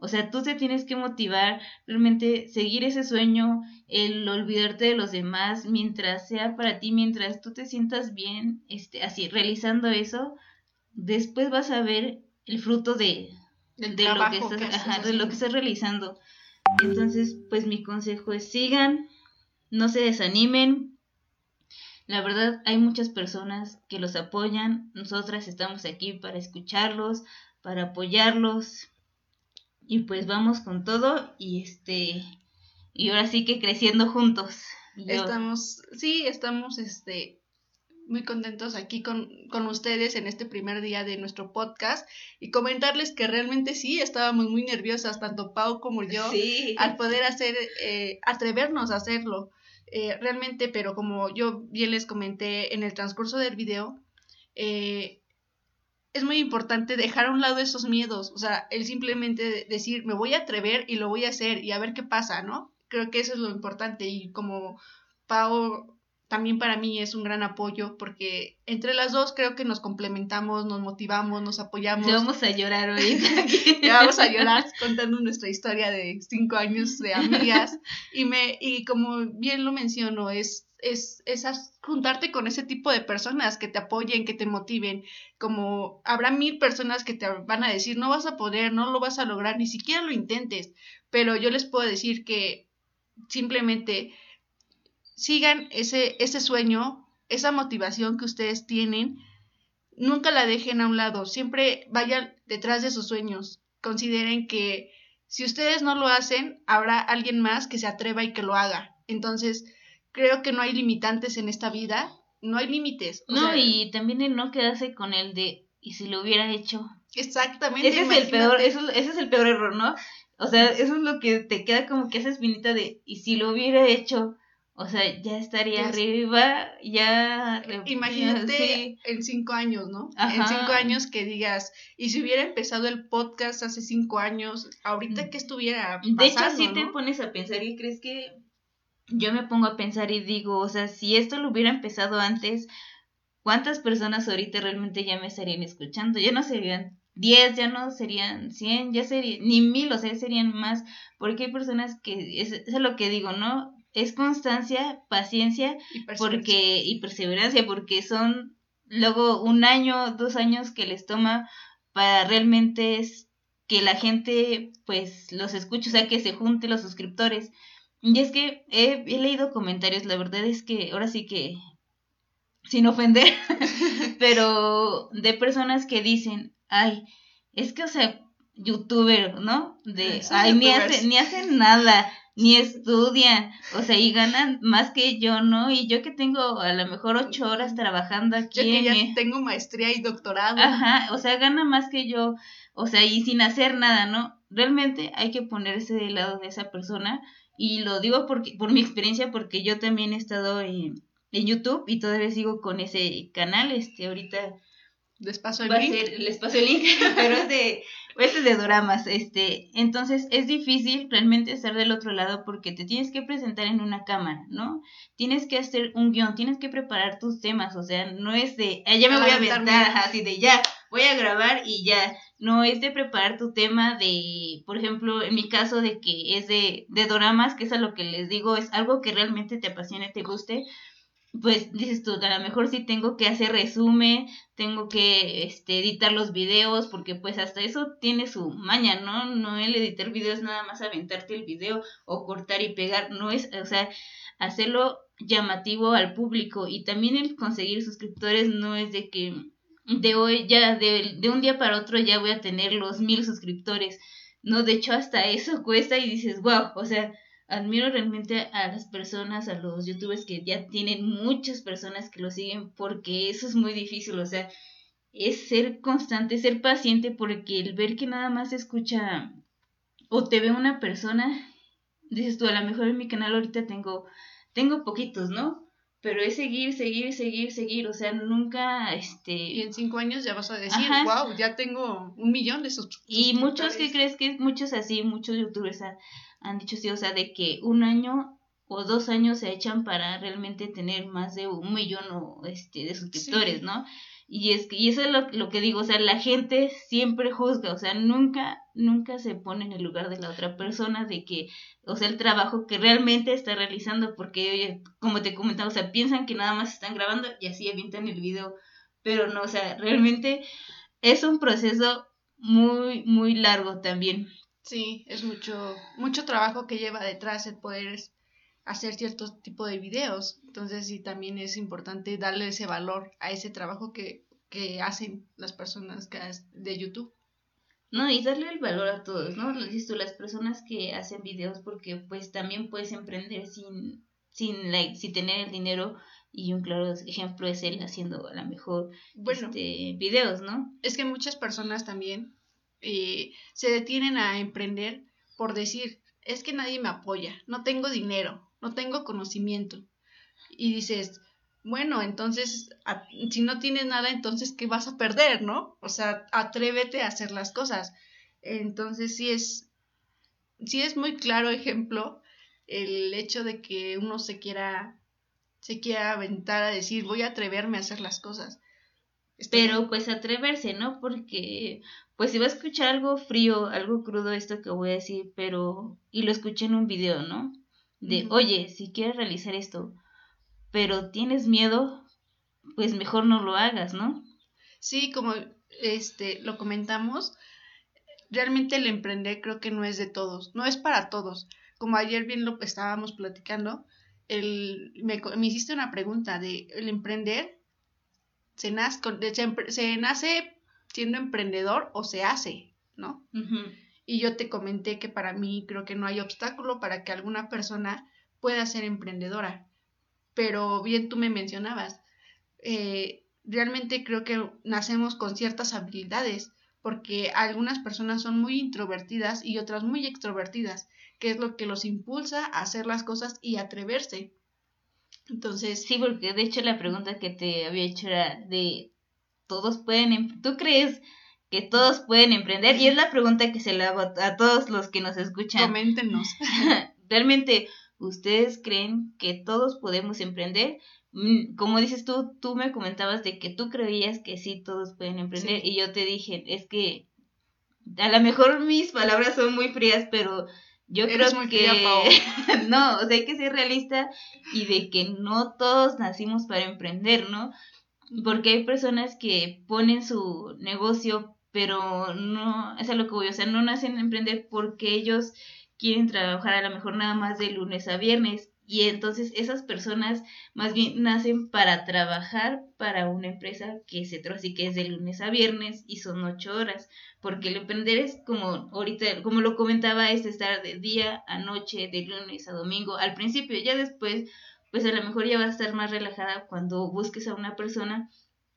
o sea, tú te tienes que motivar, realmente seguir ese sueño, el olvidarte de los demás mientras sea para ti, mientras tú te sientas bien, este, así, realizando eso, después vas a ver el fruto de, de, lo, que estás, de lo que estás realizando. Entonces, pues mi consejo es sigan, no se desanimen. La verdad, hay muchas personas que los apoyan. Nosotras estamos aquí para escucharlos, para apoyarlos, y pues vamos con todo y este y ahora sí que creciendo juntos. Estamos, sí, estamos este muy contentos aquí con, con, ustedes en este primer día de nuestro podcast y comentarles que realmente sí estábamos muy nerviosas, tanto Pau como yo, al poder hacer, eh, atrevernos a hacerlo. Eh, realmente, pero como yo bien les comenté en el transcurso del video, eh, es muy importante dejar a un lado esos miedos, o sea, el simplemente decir, me voy a atrever y lo voy a hacer y a ver qué pasa, ¿no? Creo que eso es lo importante y como Pau también para mí es un gran apoyo porque entre las dos creo que nos complementamos, nos motivamos, nos apoyamos. (laughs) Ya vamos a llorar hoy. ya vamos a llorar contando nuestra historia de cinco años de amigas y me y como bien lo menciono es es, es juntarte con ese tipo de personas que te apoyen, que te motiven, como habrá mil personas que te van a decir no vas a poder, no lo vas a lograr, ni siquiera lo intentes, pero yo les puedo decir que simplemente sigan ese, ese sueño, esa motivación que ustedes tienen, nunca la dejen a un lado, siempre vayan detrás de sus sueños, consideren que si ustedes no lo hacen, habrá alguien más que se atreva y que lo haga. Entonces, creo que no hay limitantes en esta vida, no hay límites. No, y también el no quedarse con el de, ¿y si lo hubiera hecho? Exactamente. Ese es el peor, ese es el peor error, ¿no? O sea, eso es lo que te queda como que esa espinita de, ¿y si lo hubiera hecho? O sea, ya estaría arriba, ya... Imagínate en cinco años, ¿no? En cinco años que digas, y si hubiera empezado el podcast hace cinco años, ahorita mm. que estuviera pasando, De hecho, si te pones a pensar y crees que yo me pongo a pensar y digo, o sea, si esto lo hubiera empezado antes, ¿cuántas personas ahorita realmente ya me estarían escuchando? Ya no serían 10, ya no serían 100, ya serían ni mil, o sea, serían más, porque hay personas que, es, es lo que digo, ¿no? Es constancia, paciencia Y perseverancia. porque y perseverancia, porque son luego un año, dos años que les toma para realmente es que la gente pues los escuche, o sea, que se junte los suscriptores. Y es que he, he leído comentarios, la verdad es que ahora sí que, sin ofender, (laughs) pero de personas que dicen, ay, es que, o sea, youtuber, ¿no? De, ay, ni, youtubers. hace, ni hacen nada, ni estudian, o sea, y ganan más que yo, ¿no? Y yo que tengo a lo mejor ocho horas trabajando aquí Yo que ya mi- tengo maestría y doctorado. Ajá, o sea, gana más que yo, o sea, y sin hacer nada, ¿no? Realmente hay que ponerse del lado de esa persona y lo digo porque por mi experiencia porque yo también he estado en, en YouTube y todavía sigo con ese canal, este ahorita Les paso el va a link. ser, les paso el link, (laughs) pero es de, (laughs) este es de doramas, este, entonces es difícil realmente estar del otro lado porque te tienes que presentar en una cámara, ¿no? Tienes que hacer un guion, tienes que preparar tus temas, o sea, no es de, ah, ya me voy a aventar, (laughs) así de ya, voy a grabar y ya, no es de preparar tu tema de, por ejemplo, en mi caso de que es de, de doramas, que es a lo que les digo, es algo que realmente te apasione, te guste, pues dices tú, a lo mejor sí tengo que hacer resumen, tengo que este, editar los videos, porque pues hasta eso tiene su maña, ¿no? No el editar videos nada más aventarte el video o cortar y pegar, no es, o sea, hacerlo llamativo al público y también el conseguir suscriptores no es de que de hoy ya, de, de un día para otro ya voy a tener los mil suscriptores, no, de hecho hasta eso cuesta y dices, wow, o sea, admiro realmente a las personas, a los youtubers que ya tienen muchas personas que lo siguen porque eso es muy difícil, o sea, es ser constante, ser paciente porque el ver que nada más escucha o te ve una persona, dices tú, a lo mejor en mi canal ahorita tengo, tengo poquitos, ¿no? Pero es seguir, seguir, seguir, seguir, o sea, nunca, este... Y en cinco años ya vas a decir, Ajá. wow, ya tengo un millón de sus Y muchos que suscriptores". crees que muchos así, muchos youtubers han dicho sí, o sea, de que un año o dos años se echan para realmente tener más de un millón o, este, de suscriptores, Sí. ¿no? Y es que, y eso es lo, lo que digo, o sea, la gente siempre juzga, o sea, nunca, nunca se pone en el lugar de la otra persona de que, o sea, el trabajo que realmente está realizando, porque, oye, como te comentaba, o sea, piensan que nada más están grabando y así avientan el video, pero no, o sea, realmente es un proceso muy, muy largo también. Sí, es mucho, mucho trabajo que lleva detrás el poder hacer cierto tipo de videos. Entonces sí, también es importante darle ese valor a ese trabajo que, que hacen las personas que de YouTube. No, y darle el valor a todos, ¿no? Tú, las personas que hacen videos, porque pues también puedes emprender sin, sin, like, sin tener el dinero, y un claro ejemplo es él haciendo a lo mejor Bueno, este, videos, ¿no? es que muchas personas también eh, se detienen a emprender por decir, es que nadie me apoya, no tengo dinero, no tengo conocimiento. Y dices, bueno, entonces, a- si no tienes nada, entonces, ¿qué vas a perder, no? O sea, atrévete a hacer las cosas. Entonces, sí es, sí es muy claro ejemplo el hecho de que uno se quiera, se quiera aventar a decir, voy a atreverme a hacer las cosas. Pero pues atreverse, ¿no? Porque pues si va a escuchar algo frío, algo crudo esto que voy a decir, pero y lo escuché en un video, ¿no? De, oye, si quieres realizar esto, pero tienes miedo, pues mejor no lo hagas, ¿no? Sí, como este lo comentamos, realmente el emprender creo que no es de todos, no es para todos. Como ayer bien lo estábamos platicando, el, me, me hiciste una pregunta de el emprender se nace, se nace siendo emprendedor o se hace, ¿no? Y yo te comenté que para mí creo que no hay obstáculo para que alguna persona pueda ser emprendedora. Pero bien tú me mencionabas, eh, realmente creo que nacemos con ciertas habilidades, porque algunas personas son muy introvertidas y otras muy extrovertidas, que es lo que los impulsa a hacer las cosas y atreverse. Entonces, Sí, porque de hecho la pregunta que te había hecho era de todos pueden, em- ¿tú crees que todos pueden emprender? Y es la pregunta que se le hago a, todos los que nos escuchan. coméntenos. (laughs) Realmente, ¿Ustedes creen que todos podemos emprender? Mm, como dices tú, tú me comentabas de que tú creías que sí todos pueden emprender y yo te dije, es que a lo mejor mis palabras son muy frías, pero yo creo que (laughs) no, o sea, hay que ser realista y de que no todos nacimos para emprender, ¿no? Porque hay personas que ponen su negocio, pero no, es lo que voy, o sea, no nacen a emprender porque ellos quieren trabajar a lo mejor nada más de lunes a viernes y entonces esas personas más bien nacen para trabajar para una empresa que se así que es de lunes a viernes y son ocho horas. Porque el emprender es como ahorita, como lo comentaba, es estar de día a noche, de lunes a domingo, al principio, ya después, pues a lo mejor ya va a estar más relajada cuando busques a una persona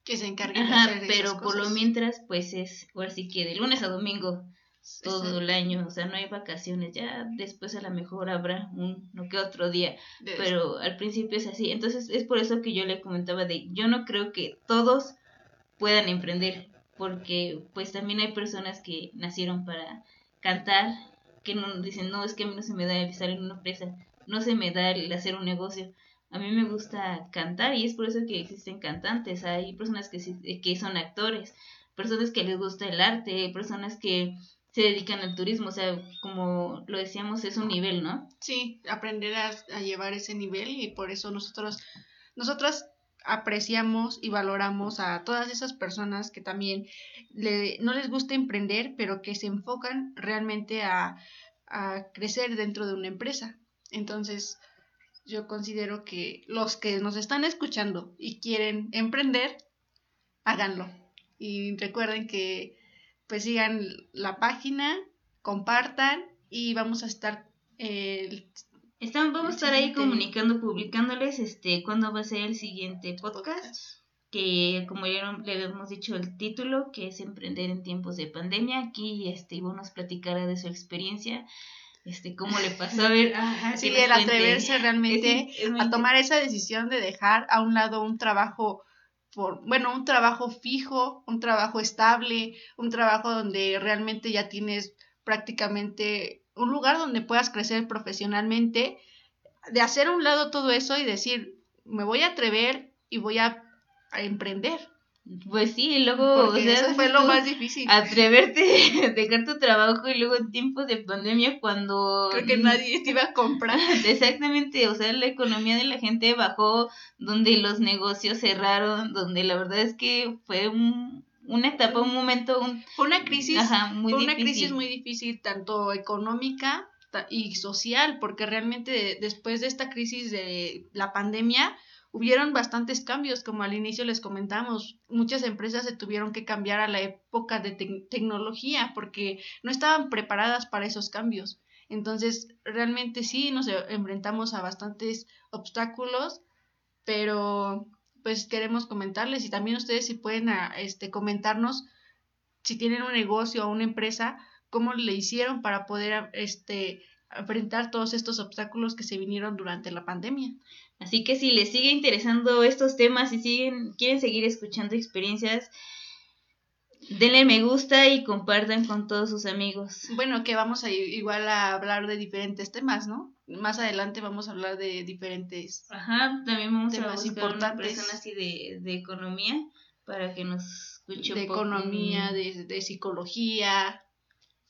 que se encargue de hacer pero por lo mientras, pues es, ahora sí que de lunes a domingo todo el año, o sea, no hay vacaciones, ya después a lo mejor habrá un no que otro día, pero al principio es así, entonces es por eso que yo le comentaba de, yo no creo que todos puedan emprender, porque pues también hay personas que nacieron para cantar, que no dicen, no, es que a mí no se me da estar en una empresa, no se me da el hacer un negocio, a mí me gusta cantar y es por eso que existen cantantes, hay personas que, que son actores, personas que les gusta el arte, personas que se dedican al turismo, o sea, como lo decíamos, es un nivel, ¿no? Sí, aprender a, llevar ese nivel y por eso nosotros, nosotras apreciamos y valoramos a todas esas personas que también le, no les gusta emprender, pero que se enfocan realmente a, a crecer dentro de una empresa. Entonces, yo considero que los que nos están escuchando y quieren emprender, háganlo. Y recuerden que pues sigan la página, compartan y vamos a estar... Eh, vamos a estar ahí comunicando, publicándoles este cuándo va a ser el siguiente podcast, que como ya le habíamos dicho el título, que es Emprender en tiempos de pandemia. Aquí este Ivonne nos platicará de su experiencia este, cómo le pasó a ver. sí, el atreverse realmente (laughs) a tomar esa decisión de dejar a un lado un trabajo bueno, un trabajo fijo, un trabajo estable, un trabajo donde realmente ya tienes prácticamente un lugar donde puedas crecer profesionalmente, de hacer a un lado todo eso y decir, me voy a atrever y voy a, emprender. Pues sí, y luego, o sea, eso fue lo más difícil. Atreverte, (laughs) dejar tu trabajo y luego en tiempos de pandemia cuando... Creo que nadie te iba a comprar. (laughs) Exactamente, o sea, la economía de la gente bajó, donde los negocios cerraron, donde la verdad es que fue un, una etapa, un momento... Un... Fue una crisis, muy fue una crisis muy difícil, tanto económica y social, porque realmente después de esta crisis de la pandemia hubieron bastantes cambios, como al inicio les comentamos, muchas empresas se tuvieron que cambiar a la época de tecnología porque no estaban preparadas para esos cambios. Entonces, realmente sí nos enfrentamos a bastantes obstáculos, pero pues queremos comentarles y también ustedes si pueden ah, este, comentarnos si tienen un negocio o una empresa, cómo le hicieron para poder este, enfrentar todos estos obstáculos que se vinieron durante la pandemia. Así que si les sigue interesando estos temas y siguen, quieren seguir escuchando experiencias, denle me gusta y compartan con todos sus amigos. Bueno, que vamos a igual a hablar de diferentes temas, ¿no? Más adelante vamos a hablar de diferentes Ajá, también vamos a buscar una persona así de, de economía para que nos escuche de economía, de, de psicología,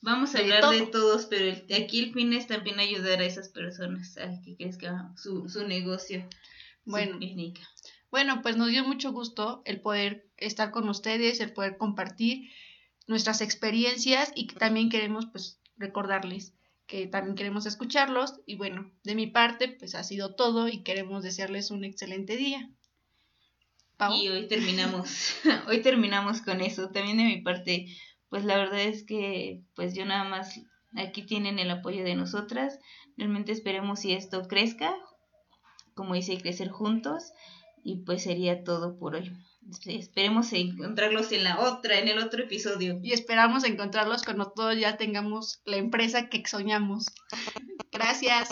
Vamos a hablar de todos, pero aquí el fin es también ayudar a esas personas a que crezca su, su negocio. Bueno, bueno, pues nos dio mucho gusto el poder estar con ustedes, el poder compartir nuestras experiencias y que también queremos pues recordarles que también queremos escucharlos y bueno, de mi parte pues ha sido todo y queremos desearles un excelente día. Y hoy terminamos, (laughs) hoy terminamos con eso. También de mi parte pues la verdad es que pues yo nada más aquí tienen el apoyo de nosotras. Realmente esperemos si esto crezca, como dice, crecer juntos y pues sería todo por hoy. Esperemos encontrarlos en la otra, en el otro episodio. Y esperamos encontrarlos cuando todos ya tengamos la empresa que soñamos. (laughs) Gracias.